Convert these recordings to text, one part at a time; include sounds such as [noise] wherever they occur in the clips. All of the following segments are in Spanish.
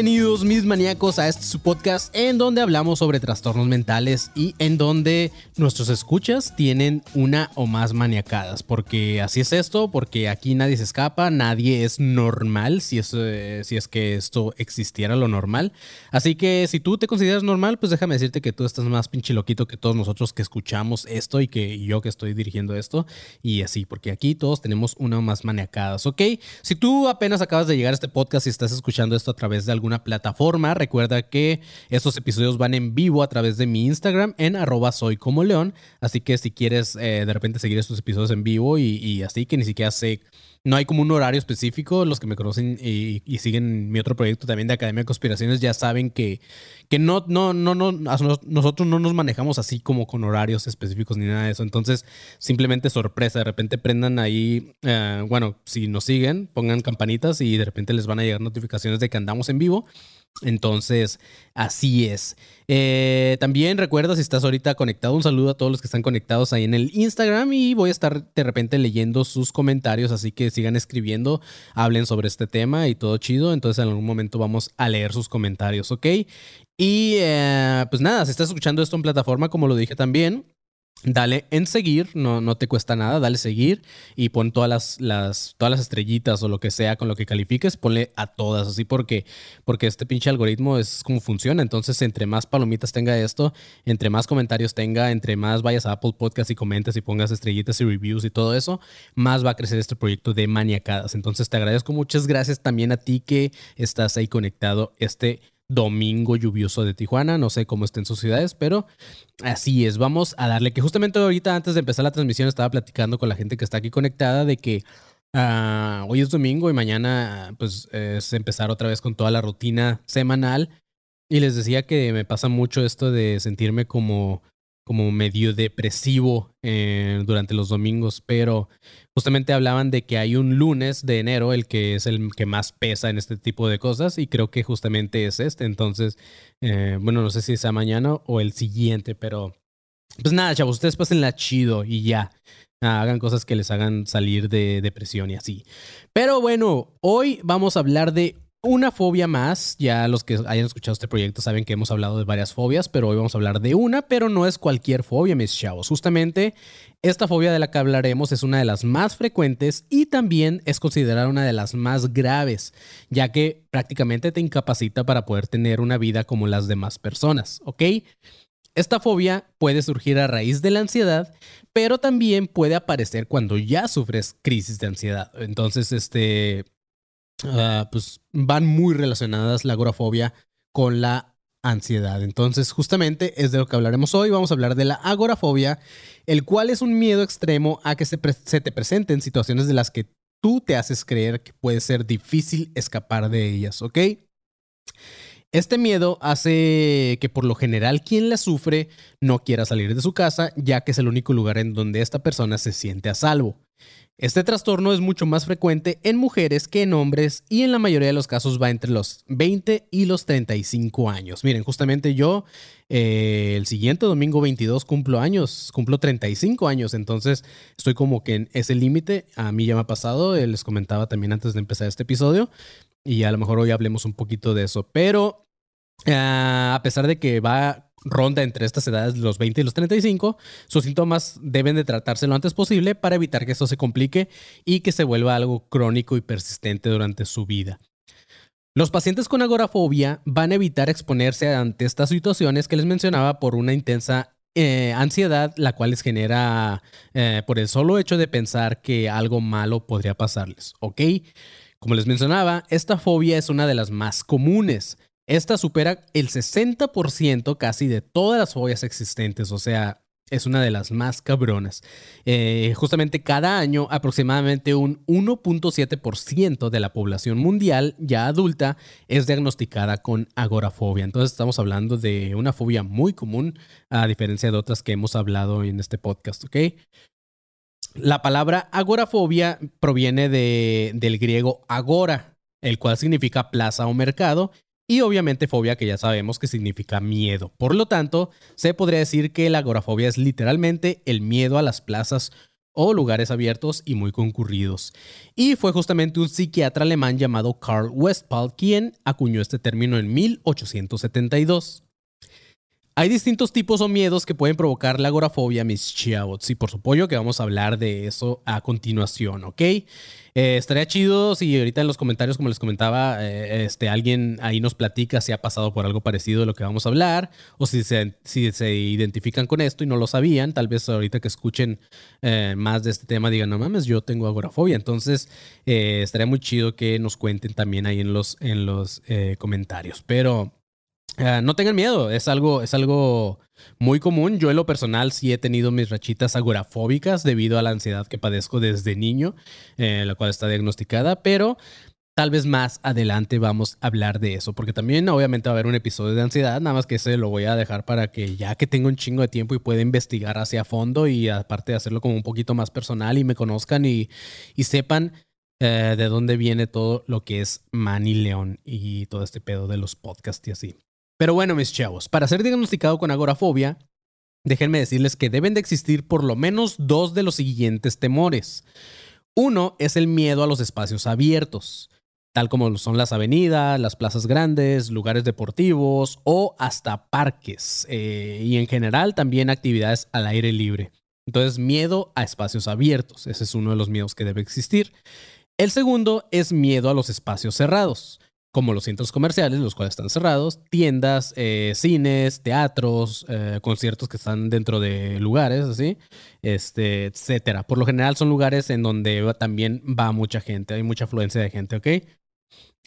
Bienvenidos mis maníacos a este su podcast en donde hablamos sobre trastornos mentales y en donde nuestros escuchas tienen una o más maniacadas. Porque así es esto, porque aquí nadie se escapa, nadie es normal si es, eh, si es que esto existiera lo normal. Así que si tú te consideras normal, pues déjame decirte que tú estás más pinche loquito que todos nosotros que escuchamos esto y que yo que estoy dirigiendo esto. Y así, porque aquí todos tenemos una o más maniacadas, ¿ok? Si tú apenas acabas de llegar a este podcast y estás escuchando esto a través de alguna plataforma, recuerda que estos episodios van en vivo a través de mi Instagram en arroba soy como león. Así que si quieres eh, de repente seguir estos episodios en vivo y, y así, que ni siquiera sé no hay como un horario específico. Los que me conocen y, y siguen mi otro proyecto también de Academia de Conspiraciones ya saben que, que no, no, no, no, nosotros no nos manejamos así como con horarios específicos ni nada de eso. Entonces, simplemente sorpresa. De repente prendan ahí, eh, bueno, si nos siguen, pongan campanitas y de repente les van a llegar notificaciones de que andamos en vivo. Entonces, así es. Eh, también recuerda si estás ahorita conectado, un saludo a todos los que están conectados ahí en el Instagram y voy a estar de repente leyendo sus comentarios, así que sigan escribiendo, hablen sobre este tema y todo chido. Entonces, en algún momento vamos a leer sus comentarios, ¿ok? Y eh, pues nada, si estás escuchando esto en plataforma, como lo dije también, Dale en seguir, no, no te cuesta nada, dale seguir y pon todas las, las, todas las estrellitas o lo que sea con lo que califiques, ponle a todas, así porque, porque este pinche algoritmo es como funciona. Entonces, entre más palomitas tenga esto, entre más comentarios tenga, entre más vayas a Apple Podcast y comentes y pongas estrellitas y reviews y todo eso, más va a crecer este proyecto de maniacadas. Entonces, te agradezco muchas gracias también a ti que estás ahí conectado este domingo lluvioso de Tijuana. No sé cómo estén sus ciudades, pero así es. Vamos a darle que justamente ahorita antes de empezar la transmisión estaba platicando con la gente que está aquí conectada de que ah, hoy es domingo y mañana pues es empezar otra vez con toda la rutina semanal. Y les decía que me pasa mucho esto de sentirme como como medio depresivo eh, durante los domingos, pero justamente hablaban de que hay un lunes de enero, el que es el que más pesa en este tipo de cosas, y creo que justamente es este. Entonces, eh, bueno, no sé si sea mañana o el siguiente, pero pues nada, chavos, ustedes pásenla chido y ya. Hagan cosas que les hagan salir de depresión y así. Pero bueno, hoy vamos a hablar de una fobia más. Ya los que hayan escuchado este proyecto saben que hemos hablado de varias fobias, pero hoy vamos a hablar de una, pero no es cualquier fobia, mis chavos. Justamente esta fobia de la que hablaremos es una de las más frecuentes y también es considerada una de las más graves, ya que prácticamente te incapacita para poder tener una vida como las demás personas, ¿ok? Esta fobia puede surgir a raíz de la ansiedad, pero también puede aparecer cuando ya sufres crisis de ansiedad. Entonces, este, Ah, pues van muy relacionadas la agorafobia con la ansiedad. Entonces, justamente es de lo que hablaremos hoy. Vamos a hablar de la agorafobia, el cual es un miedo extremo a que se, se te presenten situaciones de las que tú te haces creer que puede ser difícil escapar de ellas, ¿ok? Este miedo hace que por lo general quien la sufre no quiera salir de su casa, ya que es el único lugar en donde esta persona se siente a salvo. Este trastorno es mucho más frecuente en mujeres que en hombres y en la mayoría de los casos va entre los 20 y los 35 años. Miren, justamente yo eh, el siguiente domingo 22 cumplo años, cumplo 35 años, entonces estoy como que en ese límite. A mí ya me ha pasado, eh, les comentaba también antes de empezar este episodio y a lo mejor hoy hablemos un poquito de eso, pero ah, a pesar de que va ronda entre estas edades, los 20 y los 35, sus síntomas deben de tratarse lo antes posible para evitar que esto se complique y que se vuelva algo crónico y persistente durante su vida. Los pacientes con agorafobia van a evitar exponerse ante estas situaciones que les mencionaba por una intensa eh, ansiedad, la cual les genera eh, por el solo hecho de pensar que algo malo podría pasarles, ¿ok? Como les mencionaba, esta fobia es una de las más comunes. Esta supera el 60% casi de todas las fobias existentes, o sea, es una de las más cabronas. Eh, justamente cada año aproximadamente un 1.7% de la población mundial ya adulta es diagnosticada con agorafobia. Entonces estamos hablando de una fobia muy común a diferencia de otras que hemos hablado en este podcast, ¿ok? La palabra agorafobia proviene de, del griego agora, el cual significa plaza o mercado, y obviamente fobia que ya sabemos que significa miedo. Por lo tanto, se podría decir que la agorafobia es literalmente el miedo a las plazas o lugares abiertos y muy concurridos. Y fue justamente un psiquiatra alemán llamado Karl Westphal quien acuñó este término en 1872. Hay distintos tipos o miedos que pueden provocar la agorafobia, mis chavos. Y por supuesto que vamos a hablar de eso a continuación, ¿ok? Eh, estaría chido si ahorita en los comentarios, como les comentaba, eh, este, alguien ahí nos platica si ha pasado por algo parecido de lo que vamos a hablar, o si se, si se identifican con esto y no lo sabían, tal vez ahorita que escuchen eh, más de este tema digan, no mames, yo tengo agorafobia. Entonces, estaría muy chido que nos cuenten también ahí en los, en los comentarios. Pero... Ah, no tengan miedo, es algo, es algo muy común. Yo en lo personal sí he tenido mis rachitas agorafóbicas debido a la ansiedad que padezco desde niño, eh, la cual está diagnosticada, pero tal vez más adelante vamos a hablar de eso, porque también obviamente va a haber un episodio de ansiedad, nada más que ese lo voy a dejar para que ya que tengo un chingo de tiempo y pueda investigar hacia fondo y aparte de hacerlo como un poquito más personal y me conozcan y, y sepan eh, de dónde viene todo lo que es Manny León y todo este pedo de los podcasts y así. Pero bueno, mis chavos, para ser diagnosticado con agorafobia, déjenme decirles que deben de existir por lo menos dos de los siguientes temores. Uno es el miedo a los espacios abiertos, tal como son las avenidas, las plazas grandes, lugares deportivos o hasta parques, eh, y en general también actividades al aire libre. Entonces, miedo a espacios abiertos, ese es uno de los miedos que debe existir. El segundo es miedo a los espacios cerrados como los centros comerciales, los cuales están cerrados, tiendas, eh, cines, teatros, eh, conciertos que están dentro de lugares, así, este, etcétera. Por lo general son lugares en donde también va mucha gente, hay mucha afluencia de gente, ¿ok?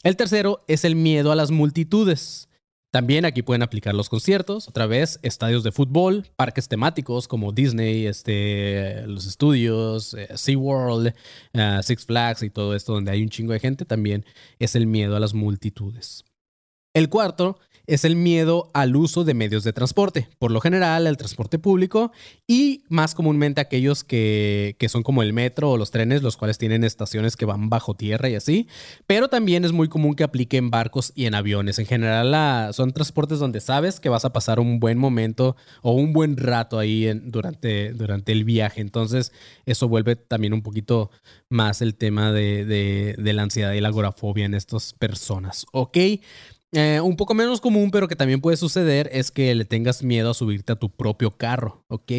El tercero es el miedo a las multitudes. También aquí pueden aplicar los conciertos, otra vez, estadios de fútbol, parques temáticos como Disney, este, los estudios, eh, SeaWorld, uh, Six Flags y todo esto donde hay un chingo de gente, también es el miedo a las multitudes. El cuarto es el miedo al uso de medios de transporte, por lo general el transporte público y más comúnmente aquellos que, que, son como el metro o los trenes, los cuales tienen estaciones que van bajo tierra y así, pero también es muy común que aplique en barcos y en aviones. En general son transportes donde sabes que vas a pasar un buen momento o un buen rato ahí durante, durante el viaje, entonces eso vuelve también un poquito más el tema de, de, de la ansiedad y la agorafobia en estas personas, ¿ok? Eh, un poco menos común, pero que también puede suceder, es que le tengas miedo a subirte a tu propio carro, ¿ok?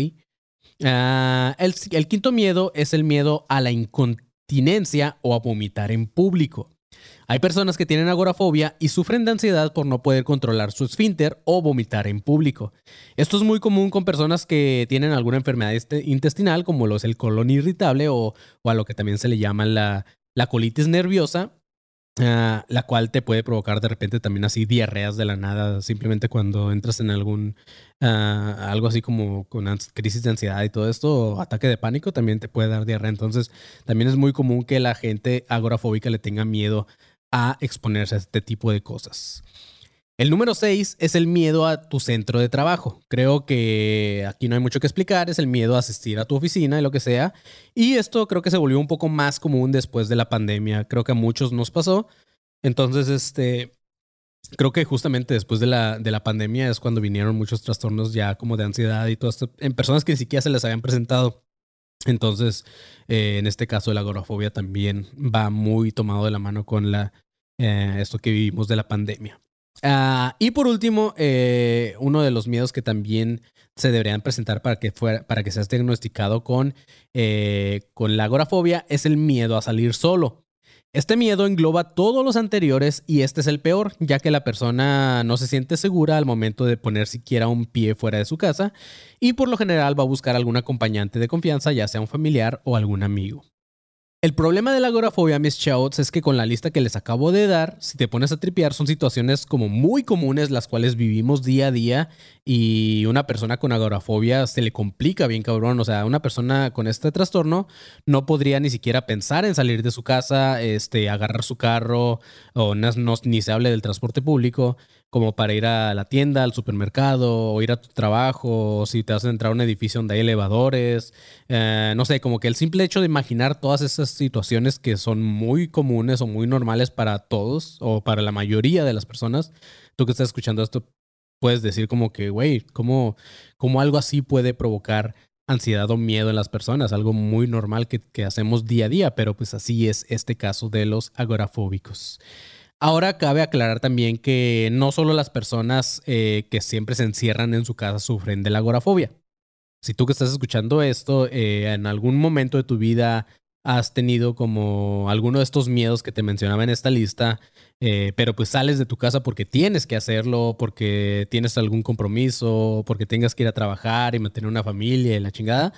Ah, el, quinto miedo es el miedo a la incontinencia o a vomitar en público. Hay personas que tienen agorafobia y sufren de ansiedad por no poder controlar su esfínter o vomitar en público. Esto es muy común con personas que tienen alguna enfermedad intestinal, como lo es el colon irritable o, o a lo que también se le llama la, la colitis nerviosa Ah, la cual te puede provocar de repente también así diarreas de la nada, simplemente cuando entras en algún, ah, algo así como con crisis de ansiedad y todo esto, o ataque de pánico, también te puede dar diarrea. Entonces, también es muy común que la gente agorafóbica le tenga miedo a exponerse a este tipo de cosas. El número 6 es el miedo a tu centro de trabajo. Creo que aquí no hay mucho que explicar, es el miedo a asistir a tu oficina y lo que sea. Y esto creo que se volvió un poco más común después de la pandemia. Creo que a muchos nos pasó. Entonces, este, creo que justamente después de la, de la pandemia es cuando vinieron muchos trastornos ya como de ansiedad y todo esto en personas que ni siquiera se les habían presentado. Entonces, eh, en este caso, la agorafobia también va muy tomado de la mano con la, eh, esto que vivimos de la pandemia. Ah, y por último, eh, uno de los miedos que también se deberían presentar para que, fuera, para que seas diagnosticado con, eh, con la agorafobia es el miedo a salir solo. Este miedo engloba todos los anteriores y este es el peor, ya que la persona no se siente segura al momento de poner siquiera un pie fuera de su casa y por lo general va a buscar algún acompañante de confianza, ya sea un familiar o algún amigo. El problema de la agorafobia, Miss Chouts, es que con la lista que les acabo de dar, si te pones a tripear, son situaciones como muy comunes las cuales vivimos día a día y una persona con agorafobia se le complica bien cabrón. O sea, una persona con este trastorno no podría ni siquiera pensar en salir de su casa, este, agarrar su carro o ni se hable del transporte público como para ir a la tienda, al supermercado, o ir a tu trabajo, si te vas a entrar a un edificio donde hay elevadores, eh, no sé, como que el simple hecho de imaginar todas esas situaciones que son muy comunes o muy normales para todos, o para la mayoría de las personas, tú que estás escuchando esto, puedes decir como que, güey, ¿cómo, ¿cómo, algo así puede provocar ansiedad o miedo en las personas? Algo muy normal que hacemos día a día, pero pues así es este caso de los agorafóbicos. Ahora cabe aclarar también que no solo las personas eh, que siempre se encierran en su casa sufren de la agorafobia. Si tú que estás escuchando esto, eh, en algún momento de tu vida has tenido como alguno de estos miedos que te mencionaba en esta lista, eh, pero pues sales de tu casa porque tienes que hacerlo, porque tienes algún compromiso, porque tengas que ir a trabajar y mantener una familia y la chingada,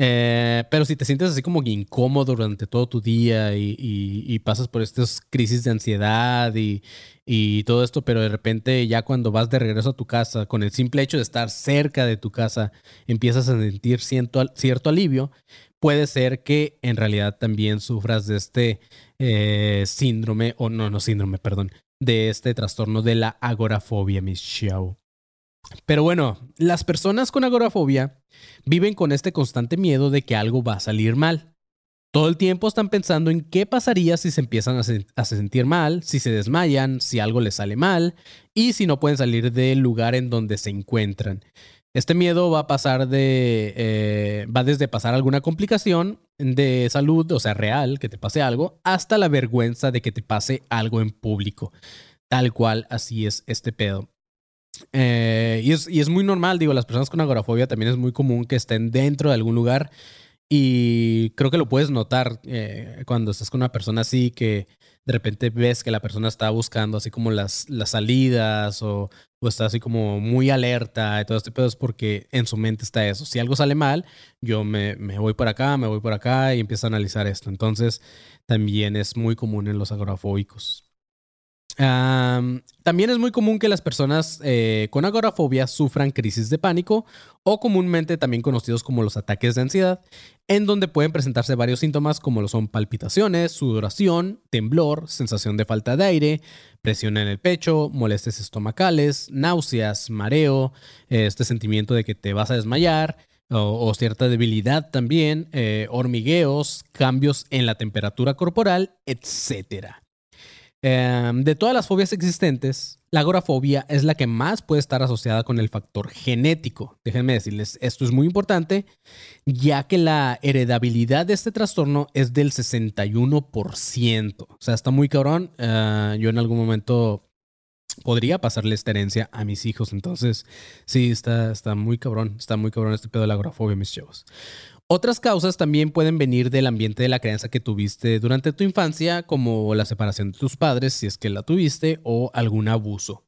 eh, pero si te sientes así como incómodo durante todo tu día y, pasas por estas crisis de ansiedad y, todo esto, pero de repente ya cuando vas de regreso a tu casa, con el simple hecho de estar cerca de tu casa, empiezas a sentir cierto, alivio, puede ser que en realidad también sufras de este eh, síndrome, o no, no síndrome, perdón, de este trastorno de la agorafobia, Miss Xiao. Pero bueno, las personas con agorafobia viven con este constante miedo de que algo va a salir mal. Todo el tiempo están pensando en qué pasaría si se empiezan a, sentir mal, si se desmayan, si algo les sale mal y si no pueden salir del lugar en donde se encuentran. Este miedo va a pasar de. Eh, va desde pasar alguna complicación de salud, o sea, real, que te pase algo, hasta la vergüenza de que te pase algo en público. Tal cual, así es este pedo. Eh, y, es, y, es, muy normal, digo, las personas con agorafobia también es muy común que estén dentro de algún lugar y creo que lo puedes notar eh, cuando estás con una persona así que de repente ves que la persona está buscando así como las, las salidas o, o está así como muy alerta y todo este pedo es porque en su mente está eso. Si algo sale mal, yo me, me voy por acá, me voy por acá y empiezo a analizar esto. Entonces también es muy común en los agorafóbicos también es muy común que las personas eh, con agorafobia sufran crisis de pánico o comúnmente también conocidos como los ataques de ansiedad, en donde pueden presentarse varios síntomas como lo son palpitaciones, sudoración, temblor, sensación de falta de aire, presión en el pecho, molestias estomacales, náuseas, mareo, este sentimiento de que te vas a desmayar, o, cierta debilidad también, eh, hormigueos, cambios en la temperatura corporal, etcétera. Em, de todas las fobias existentes, la agorafobia es la que más puede estar asociada con el factor genético. Déjenme decirles, esto es muy importante, ya que la heredabilidad de este trastorno es del 61%. O sea, está muy cabrón. Eh, yo en algún momento podría pasarle esta herencia a mis hijos. Entonces, sí, está, está muy cabrón. Está muy cabrón este pedo de la agorafobia, mis chavos. Otras causas también pueden venir del ambiente de la crianza que tuviste durante tu infancia, como la separación de tus padres, si es que la tuviste, o algún abuso.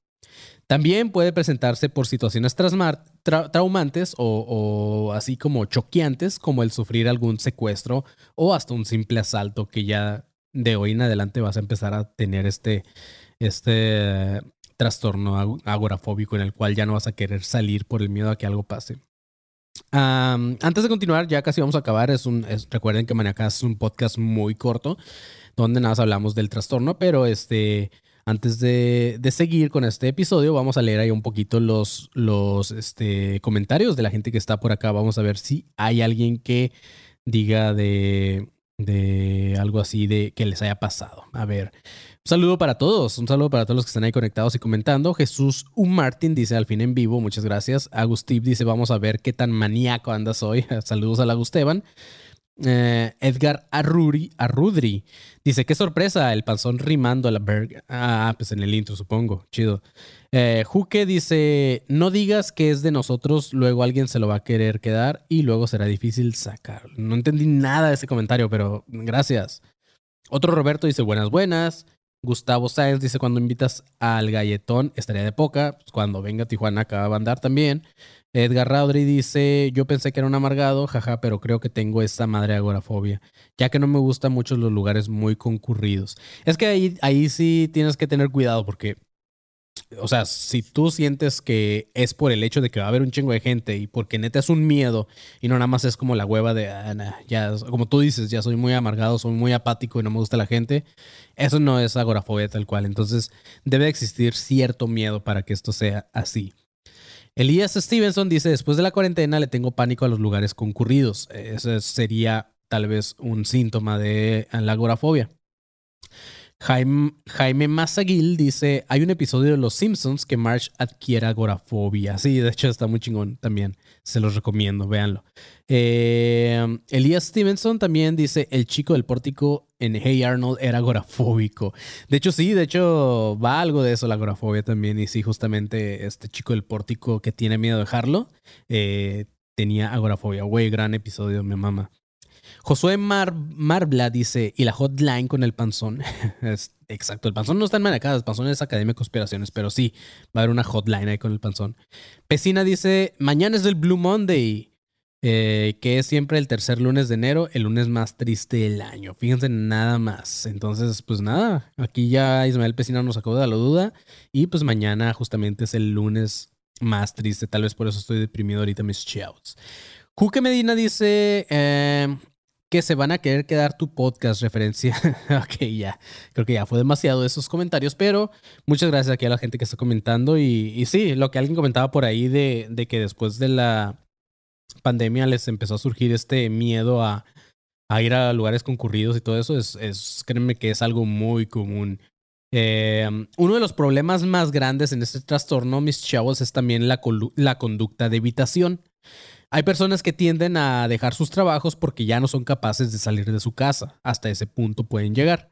También puede presentarse por situaciones traumantes o, así como choqueantes, como el sufrir algún secuestro o hasta un simple asalto que ya de hoy en adelante vas a empezar a tener este, este trastorno agorafóbico en el cual ya no vas a querer salir por el miedo a que algo pase antes de continuar, ya casi vamos a acabar. Es un, recuerden que Maniacas es un podcast muy corto, donde nada más hablamos del trastorno, pero este, antes de, de, seguir con este episodio, vamos a leer ahí un poquito los, los este, comentarios de la gente que está por acá. Vamos a ver si hay alguien que diga de, de algo así de que les haya pasado. A ver. Saludo para todos, un saludo para todos los que están ahí conectados y comentando. Jesús U. Martin dice al fin en vivo, muchas gracias. Agustib dice, vamos a ver qué tan maníaco andas hoy. [laughs] Saludos a Agusteban. Eh, Edgar Arruri, Arrudri dice: Qué sorpresa, el panzón rimando a la berg. Ah, pues en el intro, supongo. Chido. Eh, Juque dice: No digas que es de nosotros, luego alguien se lo va a querer quedar y luego será difícil sacar. No entendí nada de ese comentario, pero gracias. Otro Roberto dice buenas, buenas. Gustavo Sáenz dice cuando invitas al galletón estaría de poca. Pues cuando venga Tijuana acaba de andar también. Edgar Raudry dice, yo pensé que era un amargado, jaja, pero creo que tengo esta madre agorafobia, ya que no me gustan mucho los lugares muy concurridos. Es que ahí, ahí sí tienes que tener cuidado porque, o sea, si tú sientes que es por el hecho de que va a haber un chingo de gente y porque neta es un miedo y no nada más es como la hueva de, ah, ya, como tú dices, ya soy muy amargado, soy muy apático y no me gusta la gente, eso no es agorafobia tal cual. Entonces debe existir cierto miedo para que esto sea así. Elías Stevenson dice, después de la cuarentena le tengo pánico a los lugares concurridos. Ese sería tal vez un síntoma de la agorafobia. Jaime, Jaime dice, hay un episodio de Los Simpsons que Marge adquiere agorafobia. Sí, de hecho está muy chingón también. Se los recomiendo, véanlo. Eh, Elías Stevenson también dice, el chico del pórtico en Hey Arnold era agorafóbico. De hecho, sí, de hecho va algo de eso la agorafobia también. Y sí, justamente este chico del pórtico que tiene miedo de dejarlo, eh, tenía agorafobia. Güey, gran episodio, mi mamá. Josué Mar Marbla dice, y la hotline con el panzón. [laughs] es, exacto, el panzón no está en Manacada, el panzón es Academia de Conspiraciones, pero sí, va a haber una hotline ahí con el panzón. Pesina dice, mañana es el Blue Monday. Eh, que es siempre el tercer lunes de enero, el lunes más triste del año. Fíjense nada más. Entonces, pues nada, aquí ya Ismael Pesina nos sacó de la duda y pues mañana justamente es el lunes más triste. Tal vez por eso estoy deprimido ahorita mis shouts. Juque Medina dice, eh, que se van a querer quedar tu podcast referencia. [laughs] ok, ya. Creo que ya fue demasiado esos comentarios, pero muchas gracias aquí a la gente que está comentando. Y, sí, lo que alguien comentaba por ahí de, de, que después de la pandemia les empezó a surgir este miedo a, ir a lugares concurridos y todo eso, es, es créanme que es algo muy común. Eh, uno de los problemas más grandes en este trastorno, mis chavos, es también la, la conducta de evitación. Hay personas que tienden a dejar sus trabajos porque ya no son capaces de salir de su casa. Hasta ese punto pueden llegar.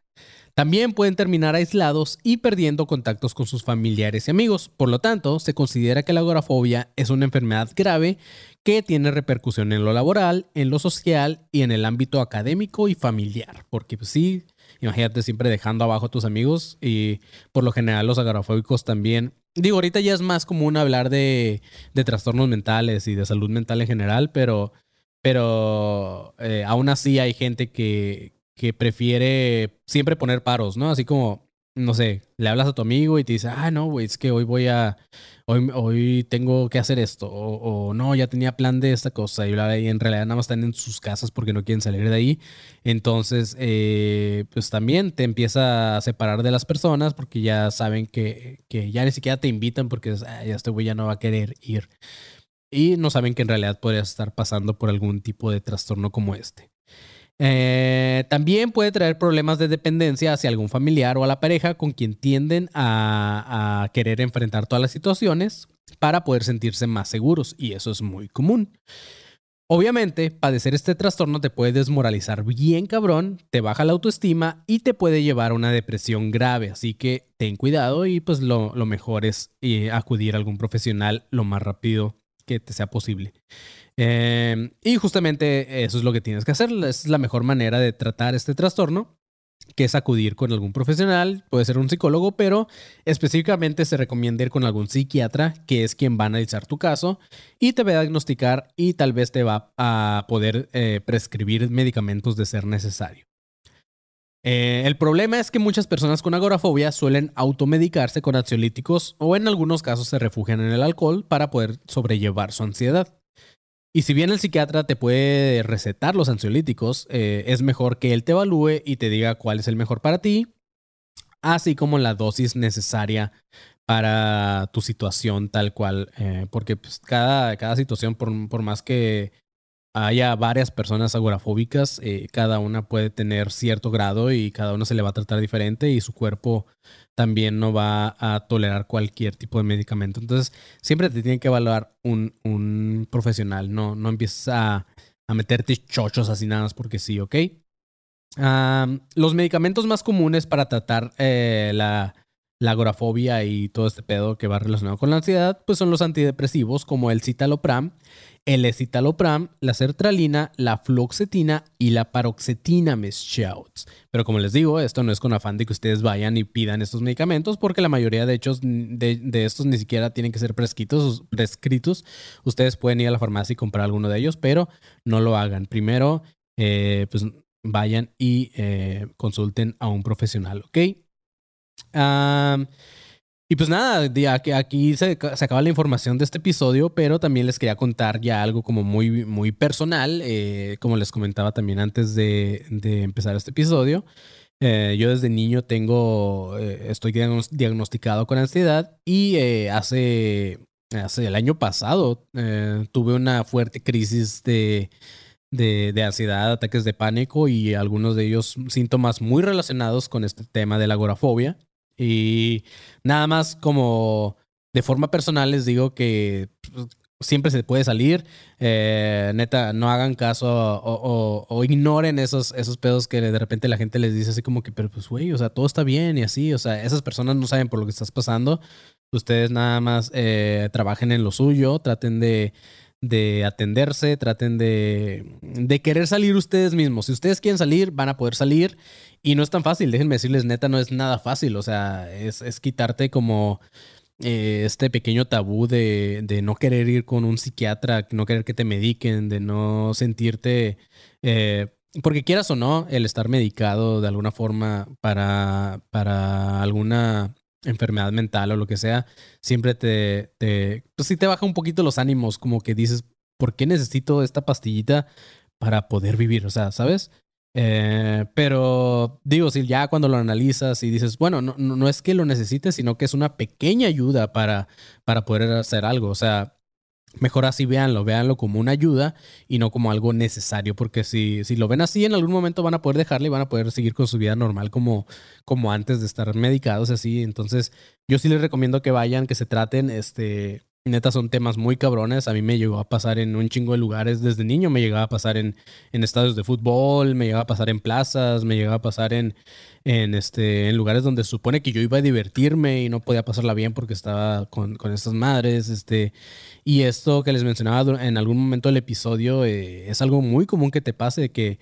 También pueden terminar aislados y perdiendo contactos con sus familiares y amigos. Por lo tanto, se considera que la agorafobia es una enfermedad grave que tiene repercusión en lo laboral, en lo social y en el ámbito académico y familiar. Porque pues, sí, imagínate siempre dejando abajo a tus amigos y por lo general los agorafóbicos también Digo, ahorita ya es más común hablar de, de trastornos mentales y de salud mental en general, pero, pero eh, aún así hay gente que, que prefiere siempre poner paros, ¿no? Así como, no sé, le hablas a tu amigo y te dice, ah, no, güey, es que hoy voy a, hoy, hoy tengo que hacer esto, o, no, ya tenía plan de esta cosa, y, en realidad nada más están en sus casas porque no quieren salir de ahí. Entonces, eh, pues también te empieza a separar de las personas porque ya saben que, que ya ni siquiera te invitan porque ah, ya este güey ya no va a querer ir. Y no saben que en realidad podrías estar pasando por algún tipo de trastorno como este. Eh, también puede traer problemas de dependencia hacia algún familiar o a la pareja con quien tienden a, querer enfrentar todas las situaciones para poder sentirse más seguros y eso es muy común. Obviamente, padecer este trastorno te puede desmoralizar bien cabrón, te baja la autoestima y te puede llevar a una depresión grave, así que ten cuidado y pues lo, mejor es eh, acudir a algún profesional lo más rápido que te sea posible. Em, y justamente eso es lo que tienes que hacer. Es la mejor manera de tratar este trastorno, que es acudir con algún profesional, puede ser un psicólogo, pero específicamente se recomienda ir con algún psiquiatra, que es quien va a analizar tu caso y te va a diagnosticar y tal vez te va a poder eh, prescribir medicamentos de ser necesario. Eh, el problema es que muchas personas con agorafobia suelen automedicarse con ansiolíticos o en algunos casos se refugian en el alcohol para poder sobrellevar su ansiedad. Y si bien el psiquiatra te puede recetar los ansiolíticos, eh, es mejor que él te evalúe y te diga cuál es el mejor para ti, así como la dosis necesaria para tu situación tal cual. Eh, porque pues, cada, cada situación, por, por más que haya varias personas agorafóbicas, eh, cada una puede tener cierto grado y cada una se le va a tratar diferente y su cuerpo también no va a tolerar cualquier tipo de medicamento. Entonces, siempre te tiene que evaluar un, un profesional, no, no empieces a, a, meterte chochos así nada más porque sí, ¿ok? los medicamentos más comunes para tratar eh, la la agorafobia y todo este pedo que va relacionado con la ansiedad, pues son los antidepresivos como el citalopram, el escitalopram, la sertralina, la fluoxetina y la paroxetina, mis shouts. Pero como les digo, esto no es con afán de que ustedes vayan y pidan estos medicamentos, porque la mayoría de estos ni siquiera tienen que ser prescritos, prescritos. Ustedes pueden ir a la farmacia y comprar alguno de ellos, pero no lo hagan. Primero, eh, pues vayan y eh, consulten a un profesional, ¿ok? Y pues nada, aquí se, acaba la información de este episodio, pero también les quería contar ya algo como muy, muy personal, eh, como les comentaba también antes de, empezar este episodio. Eh, yo desde niño tengo, eh, estoy diagnosticado con ansiedad y hace, hace el año pasado tuve una fuerte crisis de, de, de, ansiedad, ataques de pánico y algunos de ellos síntomas muy relacionados con este tema de la agorafobia. Y nada más como de forma personal les digo que pues, siempre se puede salir. Eh, neta, no hagan caso o, ignoren esos, esos pedos que de repente la gente les dice así como que, pero pues, güey, o sea, todo está bien y así. O sea, esas personas no saben por lo que estás pasando. Ustedes nada más eh, trabajen en lo suyo, traten de, de atenderse, traten de, de querer salir ustedes mismos. Si ustedes quieren salir, van a poder salir. Y no es tan fácil, déjenme decirles, neta, no es nada fácil. O sea, es, es quitarte como eh, este pequeño tabú de, de, no querer ir con un psiquiatra, no querer que te mediquen, de no sentirte... Eh, porque quieras o no, el estar medicado de alguna forma para, para alguna enfermedad mental o lo que sea, siempre te, te, pues sí te baja un poquito los ánimos, como que dices, ¿por qué necesito esta pastillita para poder vivir? O sea, ¿sabes? Eh, pero digo, si ya cuando lo analizas y dices, bueno, no, no, es que lo necesites, sino que es una pequeña ayuda para, para poder hacer algo. O sea, mejor así véanlo, véanlo como una ayuda y no como algo necesario, porque si, si lo ven así, en algún momento van a poder dejarle y van a poder seguir con su vida normal como, como antes de estar medicados así. Entonces, yo sí les recomiendo que vayan, que se traten, este, Neta son temas muy cabrones. A mí me llegó a pasar en un chingo de lugares desde niño. Me llegaba a pasar en, en estadios de fútbol, me llegaba a pasar en plazas, me llegaba a pasar en, en, este, en lugares donde se supone que yo iba a divertirme y no podía pasarla bien porque estaba con, con estas madres. Este, y esto que les mencionaba en algún momento del episodio eh, es algo muy común que te pase, que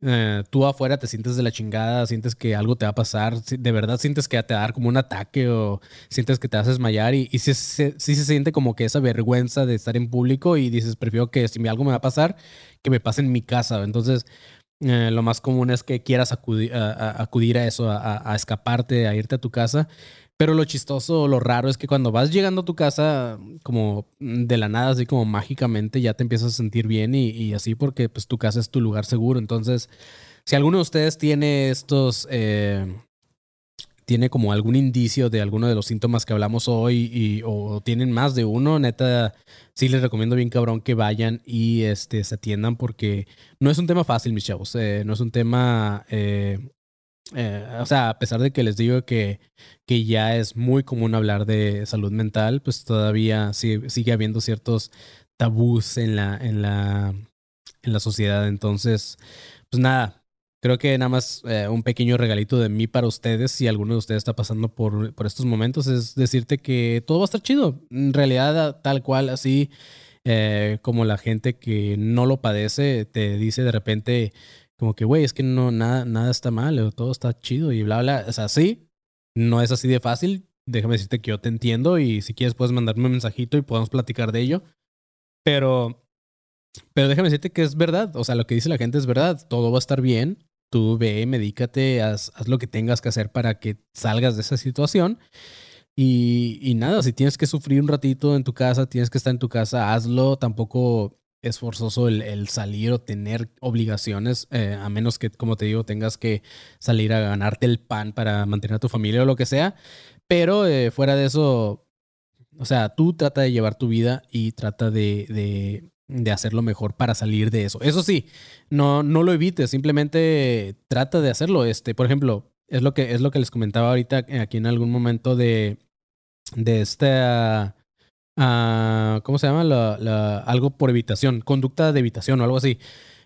eh, tú afuera te sientes de la chingada, sientes que algo te va a pasar, de verdad sientes que te va a dar como un ataque o sientes que te vas a desmayar y, y sí, se siente como que esa vergüenza de estar en público y dices, prefiero que si algo me va a pasar, que me pase en mi casa. Entonces, eh, lo más común es que quieras acudir a, acudir a eso, a, a, escaparte, a irte a tu casa. Pero lo chistoso, lo raro es que cuando vas llegando a tu casa, como de la nada, así como mágicamente, ya te empiezas a sentir bien y, así porque pues tu casa es tu lugar seguro. Entonces, si alguno de ustedes tiene estos, eh, tiene como algún indicio de alguno de los síntomas que hablamos hoy y, o tienen más de uno, neta, sí les recomiendo bien cabrón que vayan y este, se atiendan porque no es un tema fácil, mis chavos. Eh, no es un tema eh, eh, o sea, a pesar de que les digo que, que ya es muy común hablar de salud mental, pues todavía sigue, sigue habiendo ciertos tabús en la, en la, en la sociedad. Entonces, pues nada, creo que nada más eh, un pequeño regalito de mí para ustedes, si alguno de ustedes está pasando por, por estos momentos, es decirte que todo va a estar chido. En realidad, tal cual, así eh, como la gente que no lo padece, te dice de repente como que, güey, es que no, nada, nada está mal, todo está chido y bla, bla. O sea, sí, no es así de fácil. Déjame decirte que yo te entiendo y si quieres puedes mandarme un mensajito y podemos platicar de ello. Pero, pero déjame decirte que es verdad. O sea, lo que dice la gente es verdad. Todo va a estar bien. Tú ve, medícate, haz, haz lo que tengas que hacer para que salgas de esa situación. Y, y, nada, si tienes que sufrir un ratito en tu casa, tienes que estar en tu casa, hazlo. Tampoco es forzoso el, salir o tener obligaciones, eh, a menos que, como te digo, tengas que salir a ganarte el pan para mantener a tu familia o lo que sea. Pero eh, fuera de eso, o sea, tú trata de llevar tu vida y trata de, de, de, hacerlo mejor para salir de eso. Eso sí, no, no lo evites, simplemente trata de hacerlo. Este, por ejemplo, es lo que, es lo que les comentaba ahorita aquí en algún momento de, de esta ¿cómo se llama? La, algo por evitación, conducta de evitación o algo así.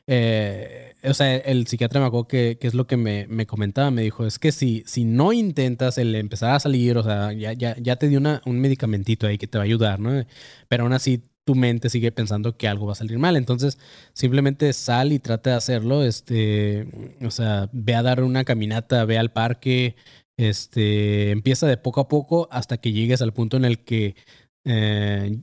eh, o sea, el psiquiatra me acuerdo que, es lo que me, me, comentaba, me dijo, es que si, si no intentas el empezar a salir, o sea, ya, ya, te dio un medicamentito ahí que te va a ayudar, ¿no? Pero aún así tu mente sigue pensando que algo va a salir mal. Entonces, simplemente sal y trata de hacerlo. Este, o sea, ve a dar una caminata, ve al parque. Este, empieza de poco a poco hasta que llegues al punto en el que eh,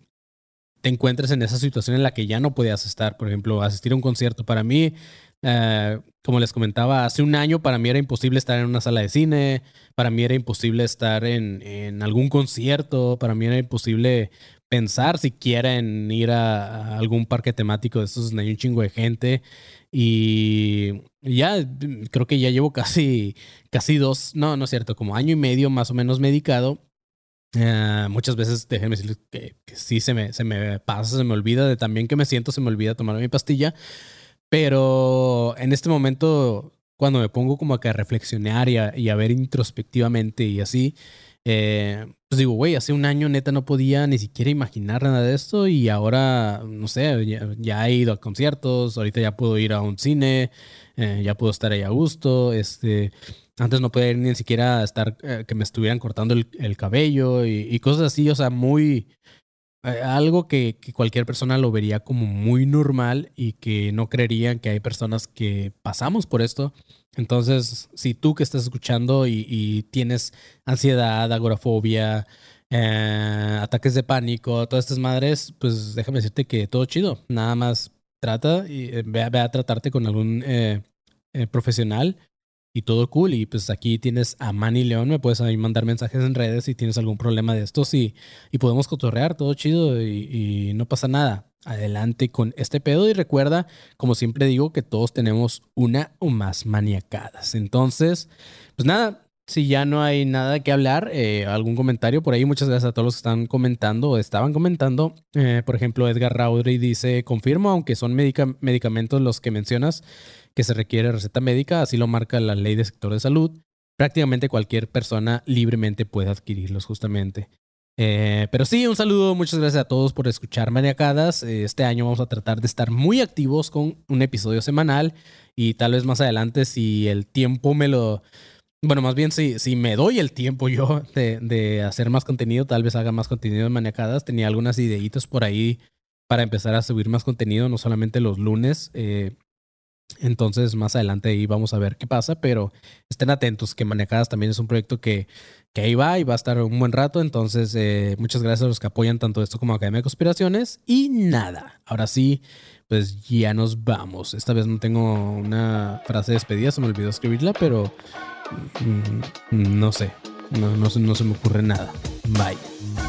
te encuentres en esa situación en la que ya no podías estar. Por ejemplo, asistir a un concierto. Para mí, eh, como les comentaba, hace un año para mí era imposible estar en una sala de cine, para mí era imposible estar en, en algún concierto, para mí era imposible pensar siquiera en ir a, algún parque temático de estos donde hay un chingo de gente. Y ya creo que ya llevo [laughs] casi, casi dos, no, no es cierto, como año y medio más o menos medicado. Eh, muchas veces, déjenme decirles que, sí se me, se me pasa, se me olvida de también que me siento, se me olvida tomar mi pastilla. Pero en este momento, cuando me pongo como a, que reflexionar y a ver introspectivamente y así, eh, pues digo, güey, hace un año neta no podía ni siquiera imaginar nada de esto y ahora, no sé, ya, he ido a conciertos, ahorita ya puedo ir a un cine, eh, ya puedo estar ahí a gusto, este, antes no podía ir ni siquiera estar, eh, que me estuvieran cortando el, cabello y, cosas así, o sea, muy, algo que, que, cualquier persona lo vería como muy normal y que no creerían que hay personas que pasamos por esto. Entonces, si tú que estás escuchando y, tienes ansiedad, agorafobia, eh, ataques de pánico, todas estas madres, pues déjame decirte que todo chido. Nada más trata y eh, ve, a tratarte con algún eh, profesional y todo cool. Y pues aquí tienes a Manny León, me puedes mandar mensajes en redes si tienes algún problema de estos y, y podemos cotorrear, todo chido y no pasa nada adelante con este pedo y recuerda, como siempre digo, que todos tenemos una o más maniacadas. Entonces, pues nada, si ya no hay nada que hablar, eh, algún comentario por ahí, muchas gracias a todos los que están comentando o estaban comentando. Eh, por ejemplo, Edgar Raudry dice, confirmo, aunque son medicamentos los que mencionas, que se requiere receta médica, así lo marca la ley del sector de salud. Prácticamente cualquier persona libremente puede adquirirlos justamente. Eh, pero sí, un saludo, muchas gracias a todos por escuchar Maniacadas. Eh, este año vamos a tratar de estar muy activos con un episodio semanal y tal vez más adelante si el tiempo me lo... Bueno, más bien si, si me doy el tiempo yo de, de hacer más contenido, tal vez haga más contenido de Maniacadas. Tenía algunas ideitas por ahí para empezar a subir más contenido, no solamente los lunes. Eh, entonces, más adelante ahí vamos a ver qué pasa, pero estén atentos que Maniacadas también es un proyecto que, que ahí va y va a estar un buen rato. Entonces, eh, muchas gracias a los que apoyan tanto esto como Academia de Conspiraciones. Y nada, ahora sí, pues ya nos vamos. Esta vez no tengo una frase de despedida, se me olvidó escribirla, pero mm, no sé, no, no, no se me ocurre nada. Bye.